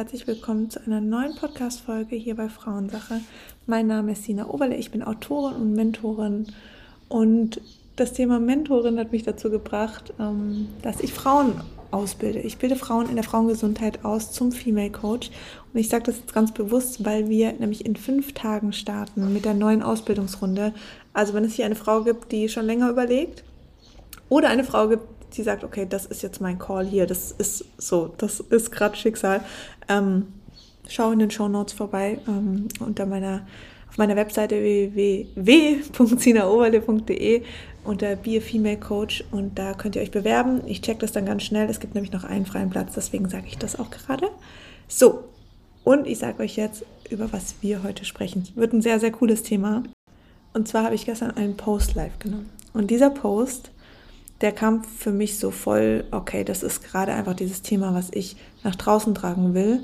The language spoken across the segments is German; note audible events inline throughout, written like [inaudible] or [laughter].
Herzlich willkommen zu einer neuen Podcast-Folge hier bei Frauensache. Mein Name ist Sina Oberle, ich bin Autorin und Mentorin und das Thema Mentorin hat mich dazu gebracht, ähm, dass ich Frauen ausbilde. Ich bilde Frauen in der Frauengesundheit aus zum Female Coach und ich sage das jetzt ganz bewusst, weil wir nämlich in fünf Tagen starten mit der neuen Ausbildungsrunde. Also wenn es hier eine Frau gibt, die schon länger überlegt oder eine Frau gibt, die sagt, okay, das ist jetzt mein Call hier, das ist so, das ist gerade Schicksal. Ähm, schau in den Show Notes vorbei ähm, unter meiner auf meiner Webseite www.sinaoberle.de unter Be a Female Coach und da könnt ihr euch bewerben. Ich check das dann ganz schnell. Es gibt nämlich noch einen freien Platz, deswegen sage ich das auch gerade. So, und ich sage euch jetzt, über was wir heute sprechen. Wird ein sehr, sehr cooles Thema. Und zwar habe ich gestern einen Post live genommen. Und dieser Post der kam für mich so voll, okay, das ist gerade einfach dieses Thema, was ich nach draußen tragen will,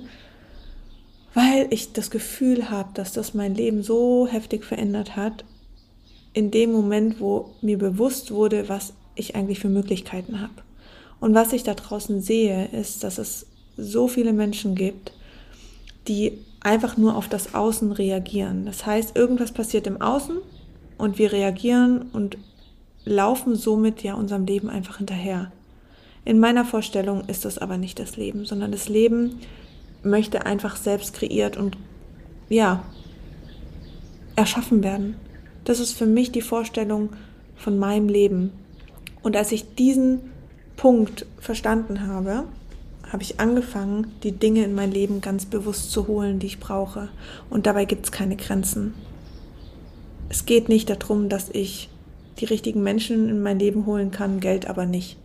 weil ich das Gefühl habe, dass das mein Leben so heftig verändert hat, in dem Moment, wo mir bewusst wurde, was ich eigentlich für Möglichkeiten habe. Und was ich da draußen sehe, ist, dass es so viele Menschen gibt, die einfach nur auf das Außen reagieren. Das heißt, irgendwas passiert im Außen und wir reagieren und laufen somit ja unserem Leben einfach hinterher. In meiner Vorstellung ist das aber nicht das Leben, sondern das Leben möchte einfach selbst kreiert und ja, erschaffen werden. Das ist für mich die Vorstellung von meinem Leben. Und als ich diesen Punkt verstanden habe, habe ich angefangen, die Dinge in mein Leben ganz bewusst zu holen, die ich brauche. Und dabei gibt es keine Grenzen. Es geht nicht darum, dass ich die richtigen Menschen in mein Leben holen kann, Geld aber nicht.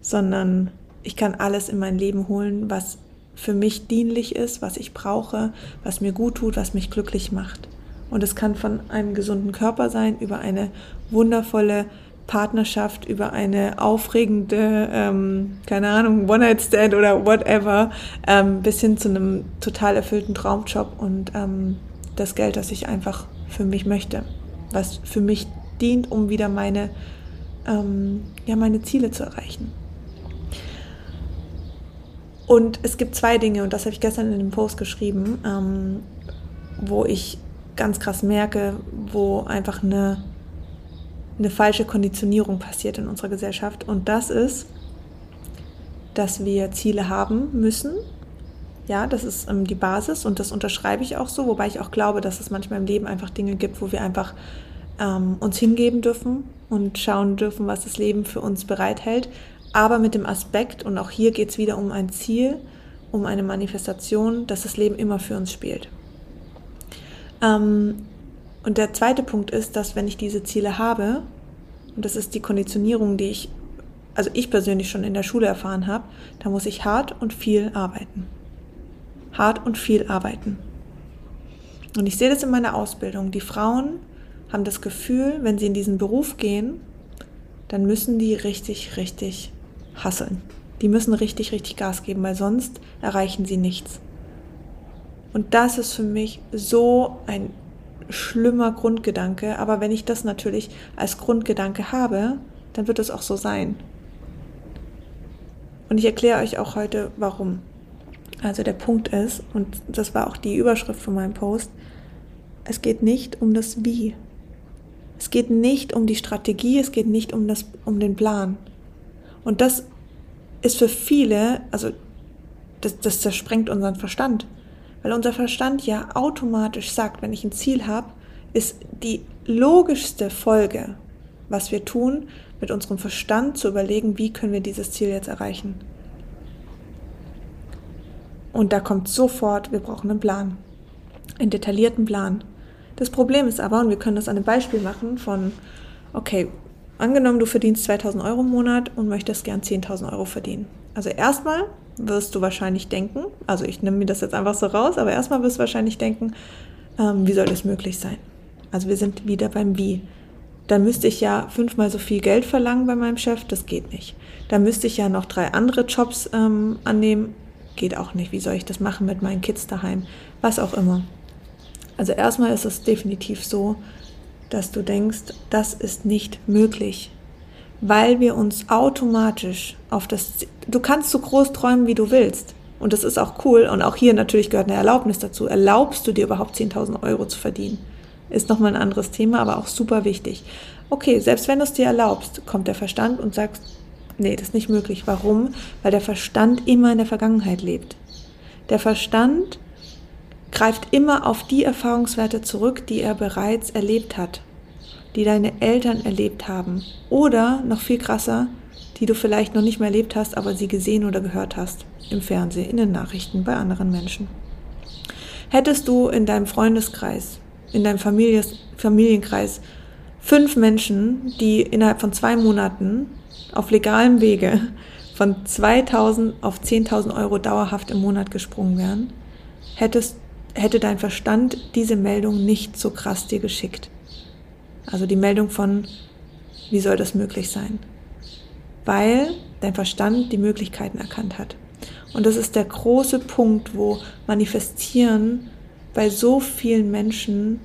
Sondern ich kann alles in mein Leben holen, was für mich dienlich ist, was ich brauche, was mir gut tut, was mich glücklich macht. Und es kann von einem gesunden Körper sein, über eine wundervolle Partnerschaft, über eine aufregende, ähm, keine Ahnung, One-Night-Stand oder whatever, ähm, bis hin zu einem total erfüllten Traumjob und ähm, das Geld, das ich einfach für mich möchte, was für mich dient, um wieder meine, ähm, ja, meine Ziele zu erreichen. Und es gibt zwei Dinge, und das habe ich gestern in dem Post geschrieben, ähm, wo ich ganz krass merke, wo einfach eine, eine falsche Konditionierung passiert in unserer Gesellschaft. Und das ist, dass wir Ziele haben müssen. Ja, das ist ähm, die Basis und das unterschreibe ich auch so, wobei ich auch glaube, dass es manchmal im Leben einfach Dinge gibt, wo wir einfach ähm, uns hingeben dürfen und schauen dürfen, was das Leben für uns bereithält. Aber mit dem Aspekt, und auch hier geht es wieder um ein Ziel, um eine Manifestation, dass das Leben immer für uns spielt. Ähm, und der zweite Punkt ist, dass wenn ich diese Ziele habe, und das ist die Konditionierung, die ich, also ich persönlich schon in der Schule erfahren habe, da muss ich hart und viel arbeiten. Hart und viel arbeiten. Und ich sehe das in meiner Ausbildung. Die Frauen haben das Gefühl, wenn sie in diesen Beruf gehen, dann müssen die richtig, richtig hasseln. Die müssen richtig, richtig Gas geben, weil sonst erreichen sie nichts. Und das ist für mich so ein schlimmer Grundgedanke. Aber wenn ich das natürlich als Grundgedanke habe, dann wird es auch so sein. Und ich erkläre euch auch heute, warum. Also der Punkt ist, und das war auch die Überschrift von meinem Post, es geht nicht um das Wie. Es geht nicht um die Strategie, es geht nicht um, das, um den Plan. Und das ist für viele, also das, das zersprengt unseren Verstand. Weil unser Verstand ja automatisch sagt, wenn ich ein Ziel habe, ist die logischste Folge, was wir tun, mit unserem Verstand zu überlegen, wie können wir dieses Ziel jetzt erreichen. Und da kommt sofort, wir brauchen einen Plan, einen detaillierten Plan. Das Problem ist aber, und wir können das an einem Beispiel machen von, okay, angenommen, du verdienst 2000 Euro im Monat und möchtest gern 10.000 Euro verdienen. Also erstmal wirst du wahrscheinlich denken, also ich nehme mir das jetzt einfach so raus, aber erstmal wirst du wahrscheinlich denken, ähm, wie soll das möglich sein? Also wir sind wieder beim Wie. Dann müsste ich ja fünfmal so viel Geld verlangen bei meinem Chef, das geht nicht. Dann müsste ich ja noch drei andere Jobs ähm, annehmen, geht auch nicht. Wie soll ich das machen mit meinen Kids daheim? Was auch immer. Also erstmal ist es definitiv so, dass du denkst, das ist nicht möglich, weil wir uns automatisch auf das, du kannst so groß träumen, wie du willst. Und das ist auch cool. Und auch hier natürlich gehört eine Erlaubnis dazu. Erlaubst du dir überhaupt 10.000 Euro zu verdienen? Ist nochmal ein anderes Thema, aber auch super wichtig. Okay, selbst wenn du es dir erlaubst, kommt der Verstand und sagt, nee, das ist nicht möglich. Warum? Weil der Verstand immer in der Vergangenheit lebt. Der Verstand greift immer auf die Erfahrungswerte zurück, die er bereits erlebt hat, die deine Eltern erlebt haben oder noch viel krasser, die du vielleicht noch nicht mehr erlebt hast, aber sie gesehen oder gehört hast im Fernsehen, in den Nachrichten, bei anderen Menschen. Hättest du in deinem Freundeskreis, in deinem Families, Familienkreis fünf Menschen, die innerhalb von zwei Monaten auf legalem Wege von 2000 auf 10.000 Euro dauerhaft im Monat gesprungen wären, hättest hätte dein Verstand diese Meldung nicht so krass dir geschickt. Also die Meldung von, wie soll das möglich sein? Weil dein Verstand die Möglichkeiten erkannt hat. Und das ist der große Punkt, wo Manifestieren bei so vielen Menschen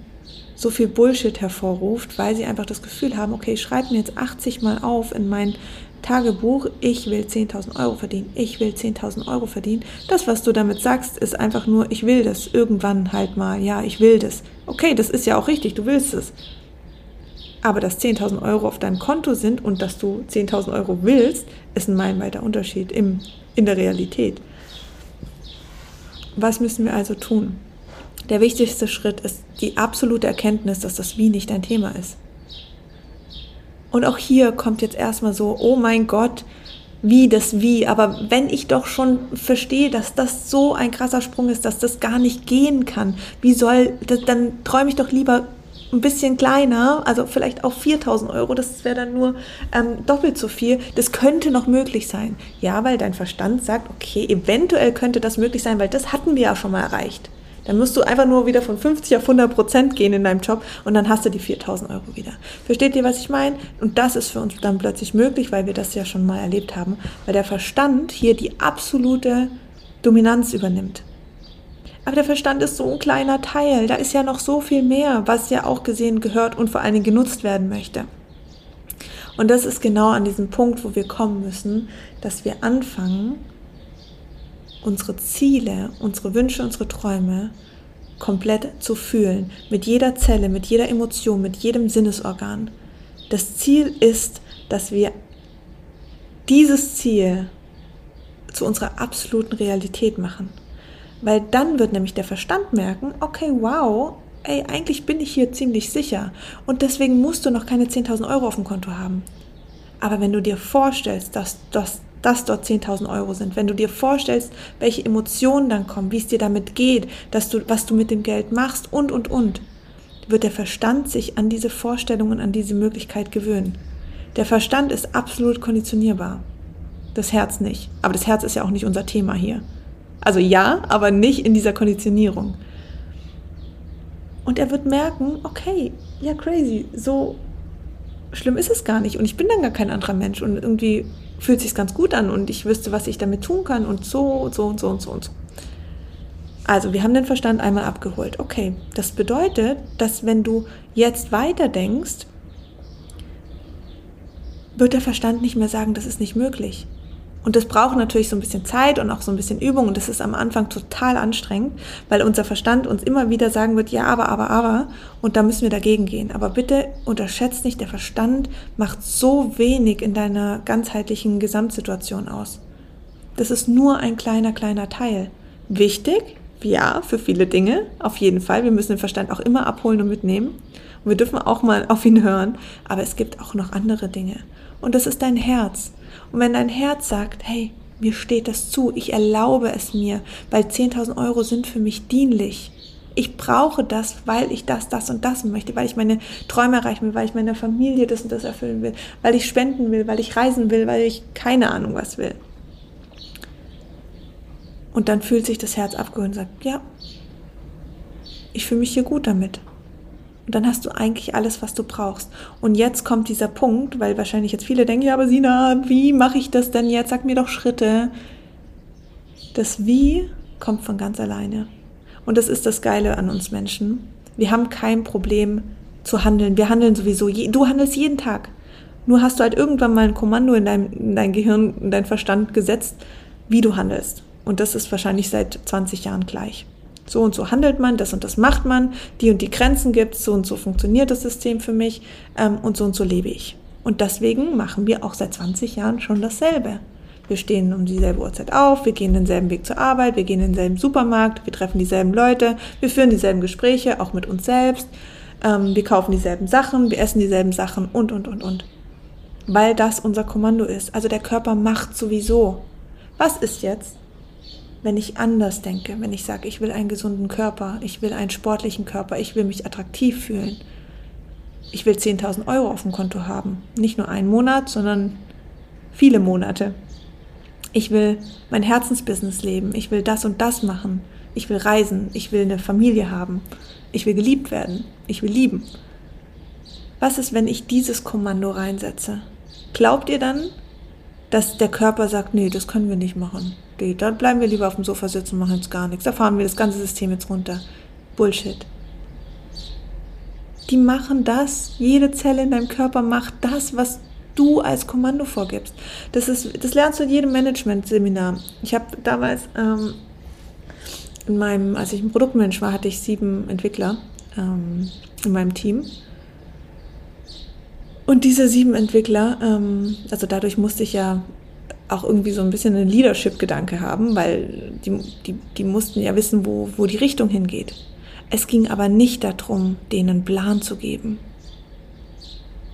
so viel Bullshit hervorruft, weil sie einfach das Gefühl haben, okay, ich schreibe mir jetzt 80 Mal auf in mein Tagebuch, ich will 10.000 Euro verdienen, ich will 10.000 Euro verdienen. Das, was du damit sagst, ist einfach nur, ich will das irgendwann halt mal, ja, ich will das. Okay, das ist ja auch richtig, du willst es. Aber dass 10.000 Euro auf deinem Konto sind und dass du 10.000 Euro willst, ist ein meilenweiter Unterschied im, in der Realität. Was müssen wir also tun? Der wichtigste Schritt ist die absolute Erkenntnis, dass das Wie nicht dein Thema ist. Und auch hier kommt jetzt erstmal so, oh mein Gott, wie das Wie. Aber wenn ich doch schon verstehe, dass das so ein krasser Sprung ist, dass das gar nicht gehen kann, wie soll, das, dann träume ich doch lieber ein bisschen kleiner, also vielleicht auch 4000 Euro, das wäre dann nur ähm, doppelt so viel. Das könnte noch möglich sein. Ja, weil dein Verstand sagt, okay, eventuell könnte das möglich sein, weil das hatten wir ja schon mal erreicht. Dann musst du einfach nur wieder von 50 auf 100 Prozent gehen in deinem Job und dann hast du die 4000 Euro wieder. Versteht ihr, was ich meine? Und das ist für uns dann plötzlich möglich, weil wir das ja schon mal erlebt haben, weil der Verstand hier die absolute Dominanz übernimmt. Aber der Verstand ist so ein kleiner Teil. Da ist ja noch so viel mehr, was ja auch gesehen gehört und vor allen Dingen genutzt werden möchte. Und das ist genau an diesem Punkt, wo wir kommen müssen, dass wir anfangen, unsere Ziele, unsere Wünsche, unsere Träume komplett zu fühlen. Mit jeder Zelle, mit jeder Emotion, mit jedem Sinnesorgan. Das Ziel ist, dass wir dieses Ziel zu unserer absoluten Realität machen. Weil dann wird nämlich der Verstand merken, okay, wow, ey, eigentlich bin ich hier ziemlich sicher und deswegen musst du noch keine 10.000 Euro auf dem Konto haben. Aber wenn du dir vorstellst, dass, dass dass dort 10.000 Euro sind. Wenn du dir vorstellst, welche Emotionen dann kommen, wie es dir damit geht, dass du, was du mit dem Geld machst und, und, und, wird der Verstand sich an diese Vorstellungen, an diese Möglichkeit gewöhnen. Der Verstand ist absolut konditionierbar. Das Herz nicht. Aber das Herz ist ja auch nicht unser Thema hier. Also ja, aber nicht in dieser Konditionierung. Und er wird merken, okay, ja crazy, so schlimm ist es gar nicht. Und ich bin dann gar kein anderer Mensch. Und irgendwie fühlt sich ganz gut an und ich wüsste, was ich damit tun kann und so und so und so und so und so. Also, wir haben den Verstand einmal abgeholt. Okay, das bedeutet, dass wenn du jetzt weiter denkst, wird der Verstand nicht mehr sagen, das ist nicht möglich. Und das braucht natürlich so ein bisschen Zeit und auch so ein bisschen Übung und das ist am Anfang total anstrengend, weil unser Verstand uns immer wieder sagen wird, ja, aber, aber, aber und da müssen wir dagegen gehen. Aber bitte unterschätzt nicht, der Verstand macht so wenig in deiner ganzheitlichen Gesamtsituation aus. Das ist nur ein kleiner, kleiner Teil. Wichtig, ja, für viele Dinge, auf jeden Fall. Wir müssen den Verstand auch immer abholen und mitnehmen. Und wir dürfen auch mal auf ihn hören. Aber es gibt auch noch andere Dinge. Und das ist dein Herz. Und wenn dein Herz sagt, hey, mir steht das zu, ich erlaube es mir, weil 10.000 Euro sind für mich dienlich. Ich brauche das, weil ich das, das und das möchte, weil ich meine Träume erreichen will, weil ich meiner Familie das und das erfüllen will, weil ich spenden will, weil ich reisen will, weil ich keine Ahnung was will. Und dann fühlt sich das Herz abgeholt und sagt, ja, ich fühle mich hier gut damit. Und dann hast du eigentlich alles, was du brauchst. Und jetzt kommt dieser Punkt, weil wahrscheinlich jetzt viele denken, ja, aber Sina, wie mache ich das denn jetzt? Sag mir doch Schritte. Das Wie kommt von ganz alleine. Und das ist das Geile an uns Menschen. Wir haben kein Problem zu handeln. Wir handeln sowieso. Du handelst jeden Tag. Nur hast du halt irgendwann mal ein Kommando in dein, in dein Gehirn, in dein Verstand gesetzt, wie du handelst. Und das ist wahrscheinlich seit 20 Jahren gleich. So und so handelt man, das und das macht man, die und die Grenzen gibt so und so funktioniert das System für mich ähm, und so und so lebe ich. Und deswegen machen wir auch seit 20 Jahren schon dasselbe. Wir stehen um dieselbe Uhrzeit auf, wir gehen denselben Weg zur Arbeit, wir gehen in denselben Supermarkt, wir treffen dieselben Leute, wir führen dieselben Gespräche, auch mit uns selbst, ähm, wir kaufen dieselben Sachen, wir essen dieselben Sachen und, und, und, und. Weil das unser Kommando ist. Also der Körper macht sowieso. Was ist jetzt, wenn ich anders denke, wenn ich sage, ich will einen gesunden Körper, ich will einen sportlichen Körper, ich will mich attraktiv fühlen, ich will 10.000 Euro auf dem Konto haben. Nicht nur einen Monat, sondern viele Monate. Ich will mein Herzensbusiness leben. Ich will das und das machen. Ich will reisen. Ich will eine Familie haben. Ich will geliebt werden. Ich will lieben. Was ist, wenn ich dieses Kommando reinsetze? Glaubt ihr dann, dass der Körper sagt, nee, das können wir nicht machen. Nee, dann bleiben wir lieber auf dem Sofa sitzen und machen jetzt gar nichts. Da fahren wir das ganze System jetzt runter. Bullshit. Die machen das. Jede Zelle in deinem Körper macht das, was du als Kommando vorgibst. Das, ist, das lernst du in jedem Management-Seminar. Ich habe damals, ähm, in meinem, als ich ein Produktmensch war, hatte ich sieben Entwickler ähm, in meinem Team. Und diese sieben Entwickler, ähm, also dadurch musste ich ja auch irgendwie so ein bisschen einen Leadership-Gedanke haben, weil die, die, die mussten ja wissen, wo, wo die Richtung hingeht. Es ging aber nicht darum, denen Plan zu geben.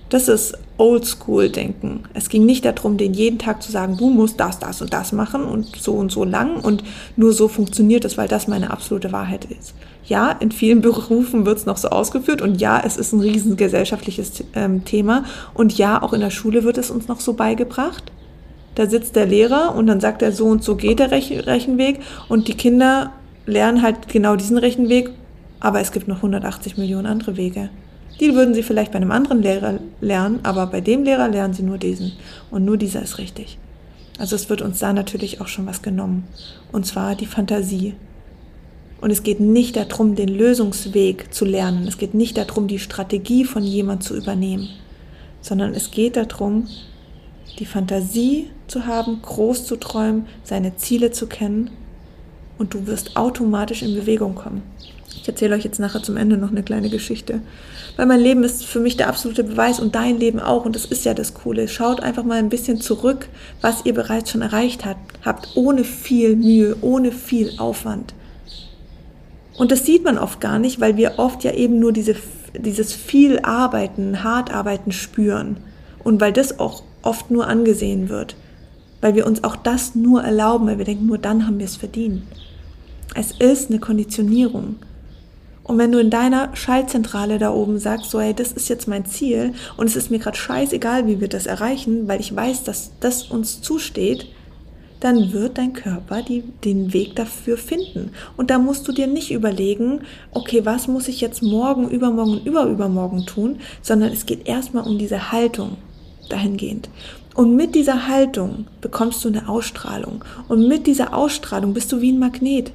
Das ist Oldschool-Denken. Es ging nicht darum, den jeden Tag zu sagen, du musst das, das und das machen und so und so lang und nur so funktioniert es, weil das meine absolute Wahrheit ist. Ja, in vielen [laughs] Berufen wird es noch so ausgeführt und ja, es ist ein riesen gesellschaftliches ähm, Thema und ja, auch in der Schule wird es uns noch so beigebracht. Da sitzt der Lehrer und dann sagt er, so und so geht der Rech Rechenweg und die Kinder lernen halt genau diesen Rechenweg, aber es gibt noch 180 Millionen andere Wege. Die würden sie vielleicht bei einem anderen Lehrer lernen, aber bei dem Lehrer lernen sie nur diesen. Und nur dieser ist richtig. Also es wird uns da natürlich auch schon was genommen. Und zwar die Fantasie. Und es geht nicht darum, den Lösungsweg zu lernen. Es geht nicht darum, die Strategie von jemand zu übernehmen, sondern es geht darum, die Fantasie zu haben, groß zu träumen, seine Ziele zu kennen und du wirst automatisch in Bewegung kommen. Ich erzähle euch jetzt nachher zum Ende noch eine kleine Geschichte. Weil mein Leben ist für mich der absolute Beweis und dein Leben auch. Und das ist ja das Coole. Schaut einfach mal ein bisschen zurück, was ihr bereits schon erreicht habt, habt ohne viel Mühe, ohne viel Aufwand. Und das sieht man oft gar nicht, weil wir oft ja eben nur diese, dieses viel Arbeiten, hart Arbeiten spüren. Und weil das auch oft nur angesehen wird. Weil wir uns auch das nur erlauben, weil wir denken, nur dann haben wir es verdient. Es ist eine Konditionierung. Und wenn du in deiner Schaltzentrale da oben sagst, so, hey, das ist jetzt mein Ziel und es ist mir gerade scheißegal, wie wir das erreichen, weil ich weiß, dass das uns zusteht, dann wird dein Körper die, den Weg dafür finden. Und da musst du dir nicht überlegen, okay, was muss ich jetzt morgen, übermorgen überübermorgen tun, sondern es geht erstmal um diese Haltung dahingehend. Und mit dieser Haltung bekommst du eine Ausstrahlung. Und mit dieser Ausstrahlung bist du wie ein Magnet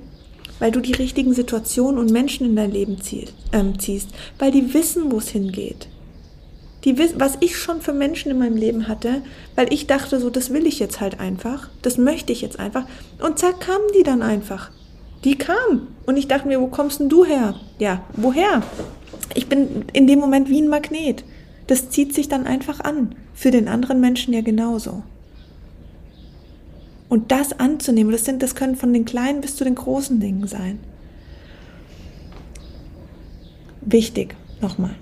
weil du die richtigen Situationen und Menschen in dein Leben ziehst, ähm, ziehst weil die wissen, wo es hingeht. Die, was ich schon für Menschen in meinem Leben hatte, weil ich dachte, so, das will ich jetzt halt einfach, das möchte ich jetzt einfach. Und zack, kamen die dann einfach. Die kamen. Und ich dachte mir, wo kommst denn du her? Ja, woher? Ich bin in dem Moment wie ein Magnet. Das zieht sich dann einfach an. Für den anderen Menschen ja genauso. Und das anzunehmen, das, sind, das können von den kleinen bis zu den großen Dingen sein. Wichtig, nochmal.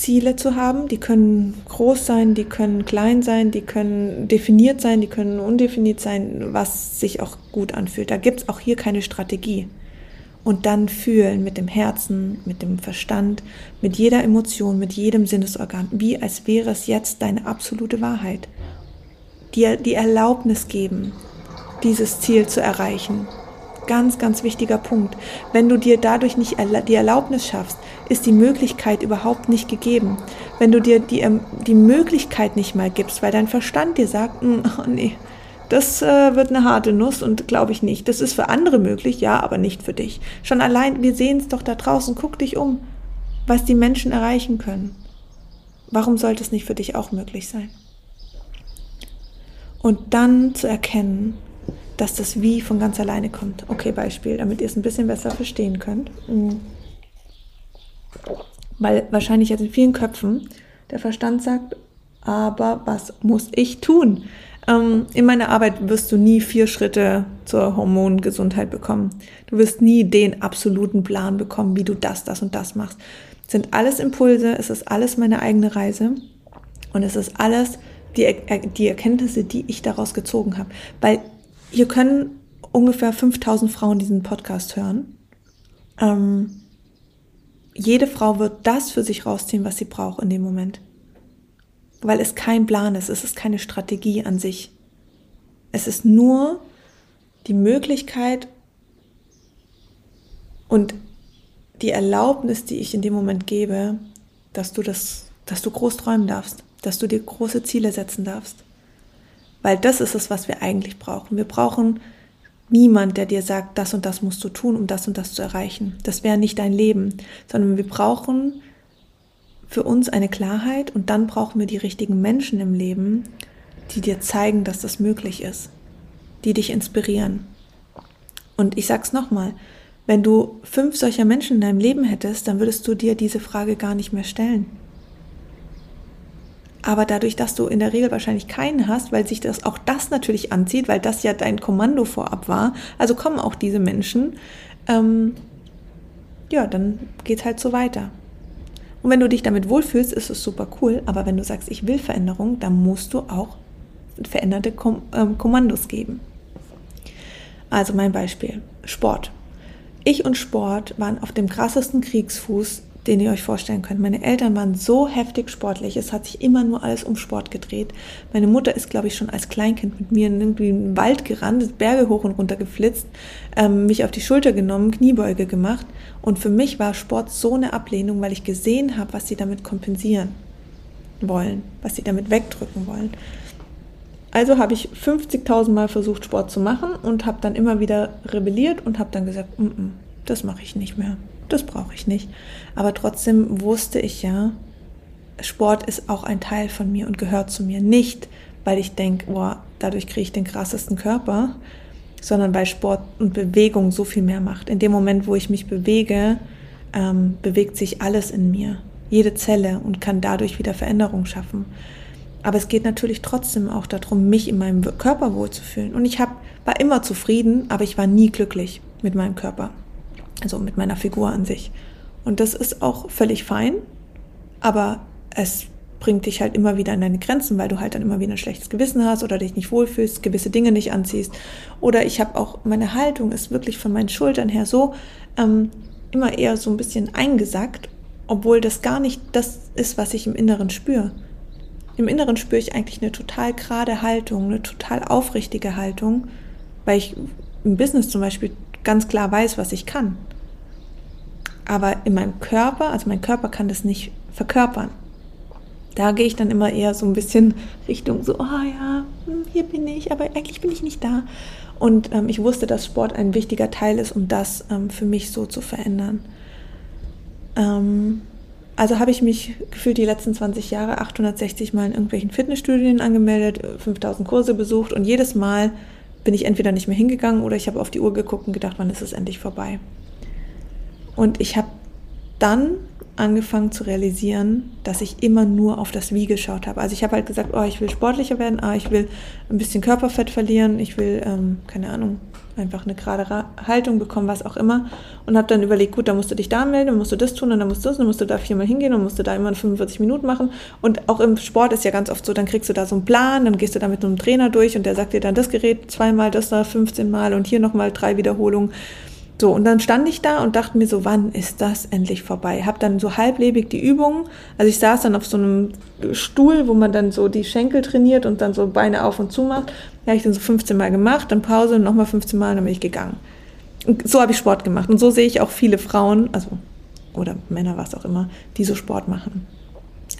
Ziele zu haben, die können groß sein, die können klein sein, die können definiert sein, die können undefiniert sein, was sich auch gut anfühlt. Da gibt es auch hier keine Strategie. Und dann fühlen mit dem Herzen, mit dem Verstand, mit jeder Emotion, mit jedem Sinnesorgan, wie als wäre es jetzt deine absolute Wahrheit. Dir die Erlaubnis geben, dieses Ziel zu erreichen. Ganz, ganz wichtiger Punkt. Wenn du dir dadurch nicht die Erlaubnis schaffst, ist die Möglichkeit überhaupt nicht gegeben. Wenn du dir die, ähm, die Möglichkeit nicht mal gibst, weil dein Verstand dir sagt, hm, oh nee, das äh, wird eine harte Nuss und glaube ich nicht. Das ist für andere möglich, ja, aber nicht für dich. Schon allein, wir sehen es doch da draußen, guck dich um, was die Menschen erreichen können. Warum sollte es nicht für dich auch möglich sein? Und dann zu erkennen, dass das Wie von ganz alleine kommt. Okay, Beispiel, damit ihr es ein bisschen besser verstehen könnt. Mhm. Weil wahrscheinlich jetzt in vielen Köpfen der Verstand sagt, aber was muss ich tun? Ähm, in meiner Arbeit wirst du nie vier Schritte zur Hormongesundheit bekommen. Du wirst nie den absoluten Plan bekommen, wie du das, das und das machst. Es sind alles Impulse, es ist alles meine eigene Reise und es ist alles die, die Erkenntnisse, die ich daraus gezogen habe. Weil hier können ungefähr 5000 Frauen diesen Podcast hören. Ähm, jede Frau wird das für sich rausziehen, was sie braucht in dem Moment. Weil es kein Plan ist, es ist keine Strategie an sich. Es ist nur die Möglichkeit und die Erlaubnis, die ich in dem Moment gebe, dass du das, dass du groß träumen darfst, dass du dir große Ziele setzen darfst. Weil das ist es, was wir eigentlich brauchen. Wir brauchen niemand, der dir sagt, das und das musst du tun, um das und das zu erreichen. Das wäre nicht dein Leben, sondern wir brauchen für uns eine Klarheit und dann brauchen wir die richtigen Menschen im Leben, die dir zeigen, dass das möglich ist, die dich inspirieren. Und ich sag's nochmal, wenn du fünf solcher Menschen in deinem Leben hättest, dann würdest du dir diese Frage gar nicht mehr stellen. Aber dadurch, dass du in der Regel wahrscheinlich keinen hast, weil sich das auch das natürlich anzieht, weil das ja dein Kommando vorab war, also kommen auch diese Menschen, ähm, ja, dann geht's halt so weiter. Und wenn du dich damit wohlfühlst, ist es super cool. Aber wenn du sagst, ich will Veränderung, dann musst du auch veränderte Kom ähm, Kommandos geben. Also mein Beispiel, Sport. Ich und Sport waren auf dem krassesten Kriegsfuß den ihr euch vorstellen könnt. Meine Eltern waren so heftig sportlich, es hat sich immer nur alles um Sport gedreht. Meine Mutter ist, glaube ich, schon als Kleinkind mit mir in irgendwie einen Wald gerannt, Berge hoch und runter geflitzt, ähm, mich auf die Schulter genommen, Kniebeuge gemacht. Und für mich war Sport so eine Ablehnung, weil ich gesehen habe, was sie damit kompensieren wollen, was sie damit wegdrücken wollen. Also habe ich 50.000 Mal versucht, Sport zu machen und habe dann immer wieder rebelliert und habe dann gesagt, mm -mm, das mache ich nicht mehr das brauche ich nicht. Aber trotzdem wusste ich ja, Sport ist auch ein Teil von mir und gehört zu mir. Nicht, weil ich denke, boah, dadurch kriege ich den krassesten Körper, sondern weil Sport und Bewegung so viel mehr macht. In dem Moment, wo ich mich bewege, ähm, bewegt sich alles in mir, jede Zelle und kann dadurch wieder Veränderung schaffen. Aber es geht natürlich trotzdem auch darum, mich in meinem Körper wohlzufühlen. Und ich hab, war immer zufrieden, aber ich war nie glücklich mit meinem Körper. Also mit meiner Figur an sich. Und das ist auch völlig fein, aber es bringt dich halt immer wieder an deine Grenzen, weil du halt dann immer wieder ein schlechtes Gewissen hast oder dich nicht wohlfühlst, gewisse Dinge nicht anziehst. Oder ich habe auch, meine Haltung ist wirklich von meinen Schultern her so ähm, immer eher so ein bisschen eingesackt, obwohl das gar nicht das ist, was ich im Inneren spüre. Im Inneren spüre ich eigentlich eine total gerade Haltung, eine total aufrichtige Haltung, weil ich im Business zum Beispiel ganz klar weiß, was ich kann. Aber in meinem Körper, also mein Körper kann das nicht verkörpern. Da gehe ich dann immer eher so ein bisschen Richtung so, oh ja, hm, hier bin ich, aber eigentlich bin ich nicht da. Und ähm, ich wusste, dass Sport ein wichtiger Teil ist, um das ähm, für mich so zu verändern. Ähm, also habe ich mich gefühlt die letzten 20 Jahre 860 Mal in irgendwelchen Fitnessstudien angemeldet, 5000 Kurse besucht und jedes Mal bin ich entweder nicht mehr hingegangen oder ich habe auf die Uhr geguckt und gedacht, wann ist es endlich vorbei. Und ich habe dann angefangen zu realisieren, dass ich immer nur auf das Wie geschaut habe. Also ich habe halt gesagt, oh, ich will sportlicher werden, ah, ich will ein bisschen Körperfett verlieren, ich will, ähm, keine Ahnung, einfach eine gerade Haltung bekommen, was auch immer. Und habe dann überlegt, gut, dann musst du dich da melden, dann musst du das tun, und dann musst du das, dann musst du da viermal hingehen, und musst du da immer 45 Minuten machen. Und auch im Sport ist ja ganz oft so, dann kriegst du da so einen Plan, dann gehst du da mit einem Trainer durch und der sagt dir dann das Gerät zweimal, das da 15 Mal und hier nochmal drei Wiederholungen. So, und dann stand ich da und dachte mir so, wann ist das endlich vorbei? Hab dann so halblebig die Übungen. Also ich saß dann auf so einem Stuhl, wo man dann so die Schenkel trainiert und dann so Beine auf und zu macht. Ja, ich dann so 15 Mal gemacht, dann Pause und nochmal 15 Mal dann bin ich gegangen. Und so habe ich Sport gemacht. Und so sehe ich auch viele Frauen, also, oder Männer, was auch immer, die so Sport machen.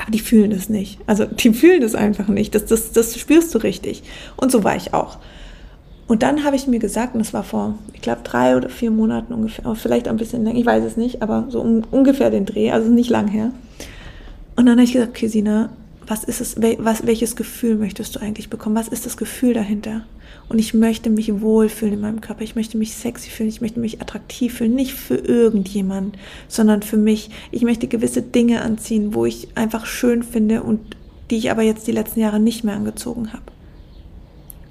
Aber die fühlen das nicht. Also die fühlen das einfach nicht. Das, das, das spürst du richtig. Und so war ich auch. Und dann habe ich mir gesagt, und das war vor, ich glaube, drei oder vier Monaten ungefähr, vielleicht ein bisschen länger, ich weiß es nicht, aber so um, ungefähr den Dreh, also nicht lang her. Und dann habe ich gesagt, Kisina, was ist es, was, welches Gefühl möchtest du eigentlich bekommen? Was ist das Gefühl dahinter? Und ich möchte mich wohlfühlen in meinem Körper. Ich möchte mich sexy fühlen. Ich möchte mich attraktiv fühlen. Nicht für irgendjemand, sondern für mich. Ich möchte gewisse Dinge anziehen, wo ich einfach schön finde und die ich aber jetzt die letzten Jahre nicht mehr angezogen habe.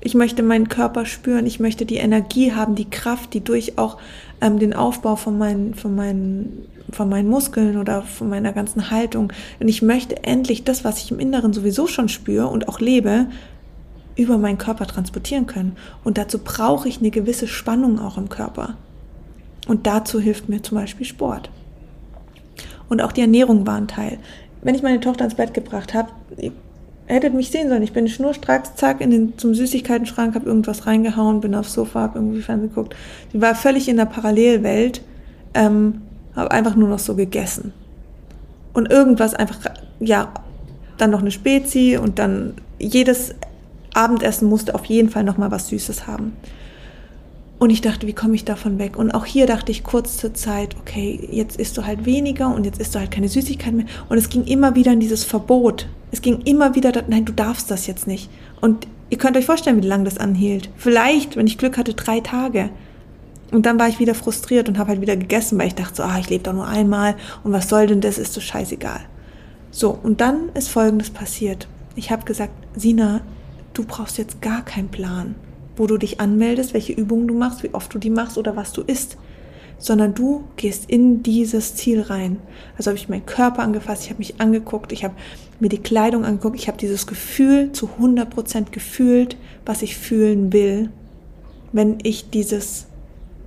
Ich möchte meinen Körper spüren. Ich möchte die Energie haben, die Kraft, die durch auch ähm, den Aufbau von meinen, von meinen, von meinen Muskeln oder von meiner ganzen Haltung. Und ich möchte endlich das, was ich im Inneren sowieso schon spüre und auch lebe, über meinen Körper transportieren können. Und dazu brauche ich eine gewisse Spannung auch im Körper. Und dazu hilft mir zum Beispiel Sport. Und auch die Ernährung war ein Teil. Wenn ich meine Tochter ins Bett gebracht habe, hättet mich sehen sollen. Ich bin schnurstracks, zack, in den, zum Süßigkeiten-Schrank, habe irgendwas reingehauen, bin aufs Sofa, habe irgendwie Fernsehen geguckt. Sie war völlig in der Parallelwelt, ähm, habe einfach nur noch so gegessen. Und irgendwas einfach, ja, dann noch eine Spezi und dann jedes Abendessen musste auf jeden Fall noch mal was Süßes haben. Und ich dachte, wie komme ich davon weg? Und auch hier dachte ich kurz zur Zeit, okay, jetzt isst du halt weniger und jetzt isst du halt keine Süßigkeiten mehr. Und es ging immer wieder in dieses Verbot. Es ging immer wieder, nein, du darfst das jetzt nicht. Und ihr könnt euch vorstellen, wie lange das anhielt. Vielleicht, wenn ich Glück hatte, drei Tage. Und dann war ich wieder frustriert und habe halt wieder gegessen, weil ich dachte so, ah, ich lebe doch nur einmal und was soll denn das, ist so scheißegal. So, und dann ist Folgendes passiert. Ich habe gesagt, Sina, du brauchst jetzt gar keinen Plan, wo du dich anmeldest, welche Übungen du machst, wie oft du die machst oder was du isst, sondern du gehst in dieses Ziel rein. Also habe ich meinen Körper angefasst, ich habe mich angeguckt, ich habe mir die Kleidung angeguckt, ich habe dieses Gefühl zu 100% gefühlt, was ich fühlen will, wenn ich dieses,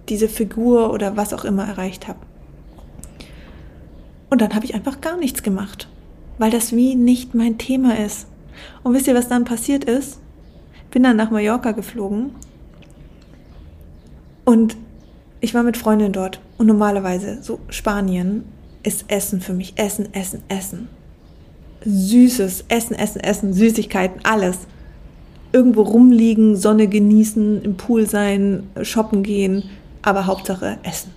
diese Figur oder was auch immer erreicht habe. Und dann habe ich einfach gar nichts gemacht, weil das wie nicht mein Thema ist. Und wisst ihr, was dann passiert ist? Bin dann nach Mallorca geflogen und ich war mit Freundinnen dort. Und normalerweise, so Spanien, ist Essen für mich. Essen, Essen, Essen. Süßes, Essen, Essen, Essen, Süßigkeiten, alles. Irgendwo rumliegen, Sonne genießen, im Pool sein, shoppen gehen, aber Hauptsache Essen.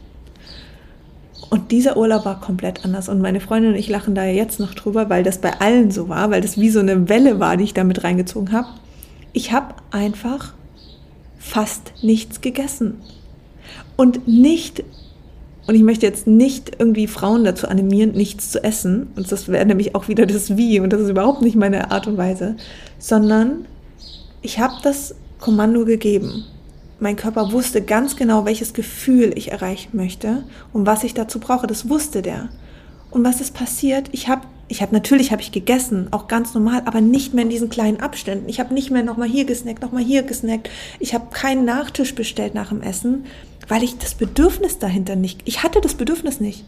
Und dieser Urlaub war komplett anders. Und meine Freundin und ich lachen da jetzt noch drüber, weil das bei allen so war, weil das wie so eine Welle war, die ich da mit reingezogen habe. Ich habe einfach fast nichts gegessen. Und nicht, und ich möchte jetzt nicht irgendwie Frauen dazu animieren, nichts zu essen. Und das wäre nämlich auch wieder das Wie. Und das ist überhaupt nicht meine Art und Weise. Sondern ich habe das Kommando gegeben mein Körper wusste ganz genau, welches Gefühl ich erreichen möchte und was ich dazu brauche. Das wusste der. Und was ist passiert? Ich habe ich habe natürlich habe ich gegessen, auch ganz normal, aber nicht mehr in diesen kleinen Abständen. Ich habe nicht mehr noch mal hier gesnackt, noch mal hier gesnackt. Ich habe keinen Nachtisch bestellt nach dem Essen, weil ich das Bedürfnis dahinter nicht. Ich hatte das Bedürfnis nicht.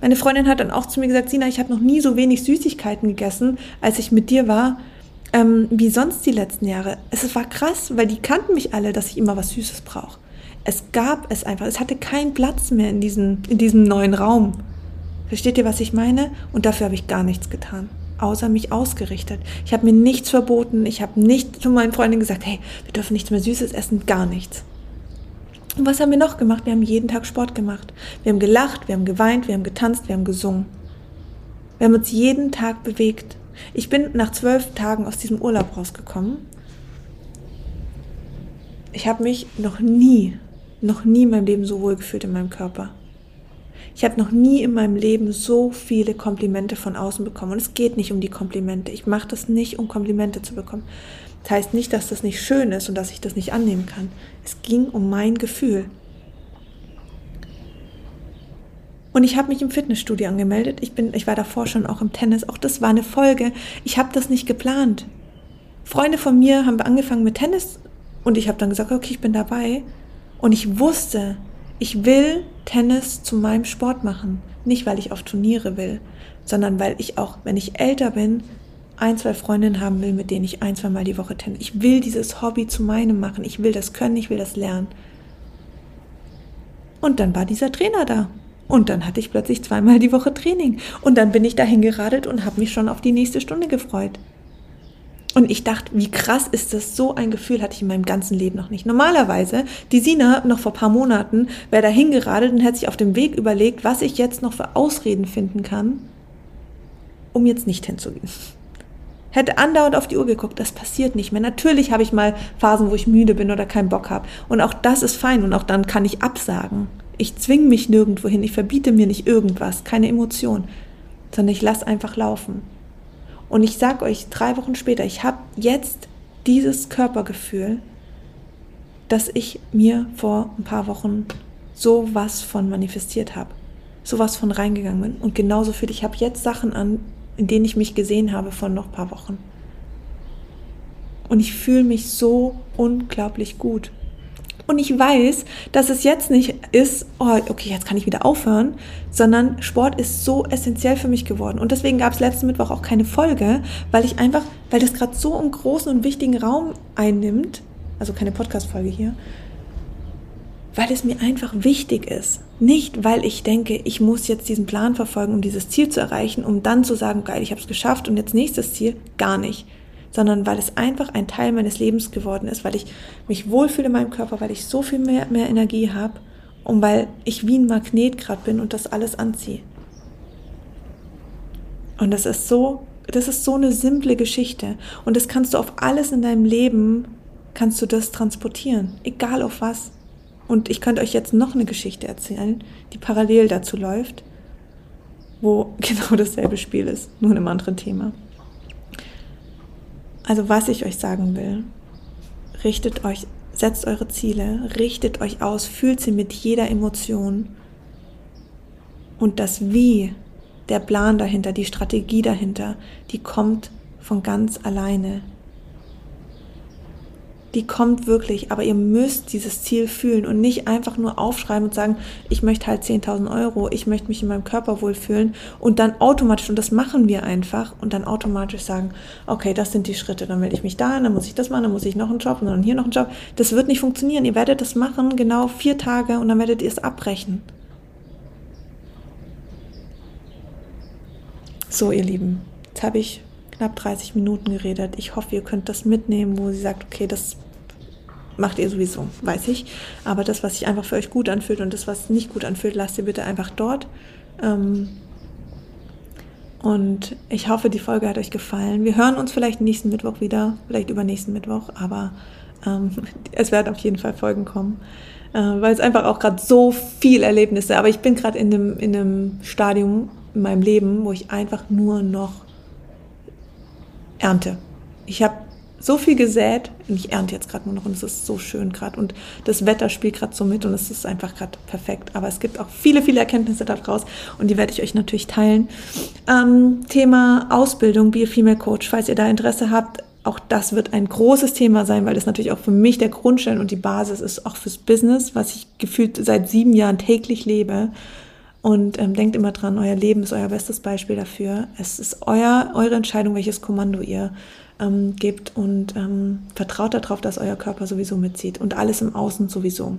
Meine Freundin hat dann auch zu mir gesagt, Sina, ich habe noch nie so wenig Süßigkeiten gegessen, als ich mit dir war ähm, wie sonst die letzten Jahre. Es war krass, weil die kannten mich alle, dass ich immer was Süßes brauche. Es gab es einfach. Es hatte keinen Platz mehr in diesem, in diesem neuen Raum. Versteht ihr, was ich meine? Und dafür habe ich gar nichts getan, außer mich ausgerichtet. Ich habe mir nichts verboten. Ich habe nicht zu meinen Freundinnen gesagt, hey, wir dürfen nichts mehr Süßes essen, gar nichts. Und was haben wir noch gemacht? Wir haben jeden Tag Sport gemacht. Wir haben gelacht, wir haben geweint, wir haben getanzt, wir haben gesungen. Wir haben uns jeden Tag bewegt. Ich bin nach zwölf Tagen aus diesem Urlaub rausgekommen. Ich habe mich noch nie, noch nie in meinem Leben so wohl gefühlt in meinem Körper. Ich habe noch nie in meinem Leben so viele Komplimente von außen bekommen. Und es geht nicht um die Komplimente. Ich mache das nicht, um Komplimente zu bekommen. Das heißt nicht, dass das nicht schön ist und dass ich das nicht annehmen kann. Es ging um mein Gefühl. Und ich habe mich im Fitnessstudio angemeldet. Ich, bin, ich war davor schon auch im Tennis. Auch das war eine Folge. Ich habe das nicht geplant. Freunde von mir haben angefangen mit Tennis und ich habe dann gesagt, okay, ich bin dabei. Und ich wusste, ich will Tennis zu meinem Sport machen. Nicht, weil ich auf Turniere will, sondern weil ich auch, wenn ich älter bin, ein, zwei Freundinnen haben will, mit denen ich ein, zwei Mal die Woche Tennis. Ich will dieses Hobby zu meinem machen. Ich will das können, ich will das lernen. Und dann war dieser Trainer da. Und dann hatte ich plötzlich zweimal die Woche Training. Und dann bin ich dahin geradelt und habe mich schon auf die nächste Stunde gefreut. Und ich dachte, wie krass ist das? So ein Gefühl hatte ich in meinem ganzen Leben noch nicht. Normalerweise, die Sina noch vor paar Monaten, wäre dahin geradelt und hätte sich auf dem Weg überlegt, was ich jetzt noch für Ausreden finden kann, um jetzt nicht hinzugehen. Hätte andauernd auf die Uhr geguckt, das passiert nicht mehr. Natürlich habe ich mal Phasen, wo ich müde bin oder keinen Bock habe. Und auch das ist fein und auch dann kann ich absagen. Ich zwinge mich nirgendwo hin, ich verbiete mir nicht irgendwas, keine Emotion, sondern ich lasse einfach laufen. Und ich sage euch, drei Wochen später, ich habe jetzt dieses Körpergefühl, dass ich mir vor ein paar Wochen so was von manifestiert habe, so was von reingegangen bin. Und genauso dich, ich habe jetzt Sachen an, in denen ich mich gesehen habe von noch ein paar Wochen. Und ich fühle mich so unglaublich gut. Und ich weiß, dass es jetzt nicht ist, oh, okay, jetzt kann ich wieder aufhören, sondern Sport ist so essentiell für mich geworden. Und deswegen gab es letzten Mittwoch auch keine Folge, weil ich einfach, weil das gerade so einen großen und wichtigen Raum einnimmt, also keine Podcast-Folge hier, weil es mir einfach wichtig ist. Nicht, weil ich denke, ich muss jetzt diesen Plan verfolgen, um dieses Ziel zu erreichen, um dann zu sagen, geil, ich habe es geschafft und jetzt nächstes Ziel. Gar nicht. Sondern weil es einfach ein Teil meines Lebens geworden ist, weil ich mich wohlfühle in meinem Körper, weil ich so viel mehr, mehr Energie habe und weil ich wie ein Magnet gerade bin und das alles anziehe. Und das ist so, das ist so eine simple Geschichte. Und das kannst du auf alles in deinem Leben, kannst du das transportieren. Egal auf was. Und ich könnte euch jetzt noch eine Geschichte erzählen, die parallel dazu läuft, wo [laughs] genau dasselbe Spiel ist, nur in einem anderen Thema. Also was ich euch sagen will, richtet euch, setzt eure Ziele, richtet euch aus, fühlt sie mit jeder Emotion. Und das Wie, der Plan dahinter, die Strategie dahinter, die kommt von ganz alleine die kommt wirklich, aber ihr müsst dieses Ziel fühlen und nicht einfach nur aufschreiben und sagen, ich möchte halt 10.000 Euro, ich möchte mich in meinem Körper wohlfühlen und dann automatisch, und das machen wir einfach, und dann automatisch sagen, okay, das sind die Schritte, dann melde ich mich da, dann muss ich das machen, dann muss ich noch einen Job und dann hier noch einen Job. Das wird nicht funktionieren. Ihr werdet das machen, genau vier Tage und dann werdet ihr es abbrechen. So, ihr Lieben, jetzt habe ich knapp 30 Minuten geredet. Ich hoffe, ihr könnt das mitnehmen, wo sie sagt, okay, das macht ihr sowieso, weiß ich. Aber das, was sich einfach für euch gut anfühlt und das, was nicht gut anfühlt, lasst ihr bitte einfach dort. Ähm, und ich hoffe, die Folge hat euch gefallen. Wir hören uns vielleicht nächsten Mittwoch wieder, vielleicht übernächsten Mittwoch, aber ähm, [laughs] es werden auf jeden Fall Folgen kommen, äh, weil es einfach auch gerade so viel Erlebnisse. Aber ich bin gerade in einem, in einem Stadium in meinem Leben, wo ich einfach nur noch ernte. Ich habe so viel gesät und ich ernte jetzt gerade nur noch und es ist so schön gerade und das Wetter spielt gerade so mit und es ist einfach gerade perfekt. Aber es gibt auch viele, viele Erkenntnisse daraus und die werde ich euch natürlich teilen. Ähm, Thema Ausbildung, Be Female Coach, falls ihr da Interesse habt, auch das wird ein großes Thema sein, weil das natürlich auch für mich der Grundstein und die Basis ist, auch fürs Business, was ich gefühlt seit sieben Jahren täglich lebe. Und ähm, denkt immer dran, euer Leben ist euer bestes Beispiel dafür. Es ist euer, eure Entscheidung, welches Kommando ihr ähm, gebt und ähm, vertraut darauf, dass euer Körper sowieso mitzieht und alles im Außen sowieso.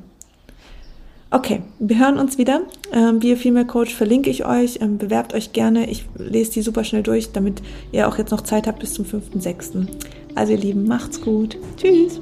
Okay, wir hören uns wieder. Ähm, Bio Female Coach verlinke ich euch. Ähm, bewerbt euch gerne. Ich lese die super schnell durch, damit ihr auch jetzt noch Zeit habt bis zum 5.6. Also ihr Lieben, macht's gut. Tschüss.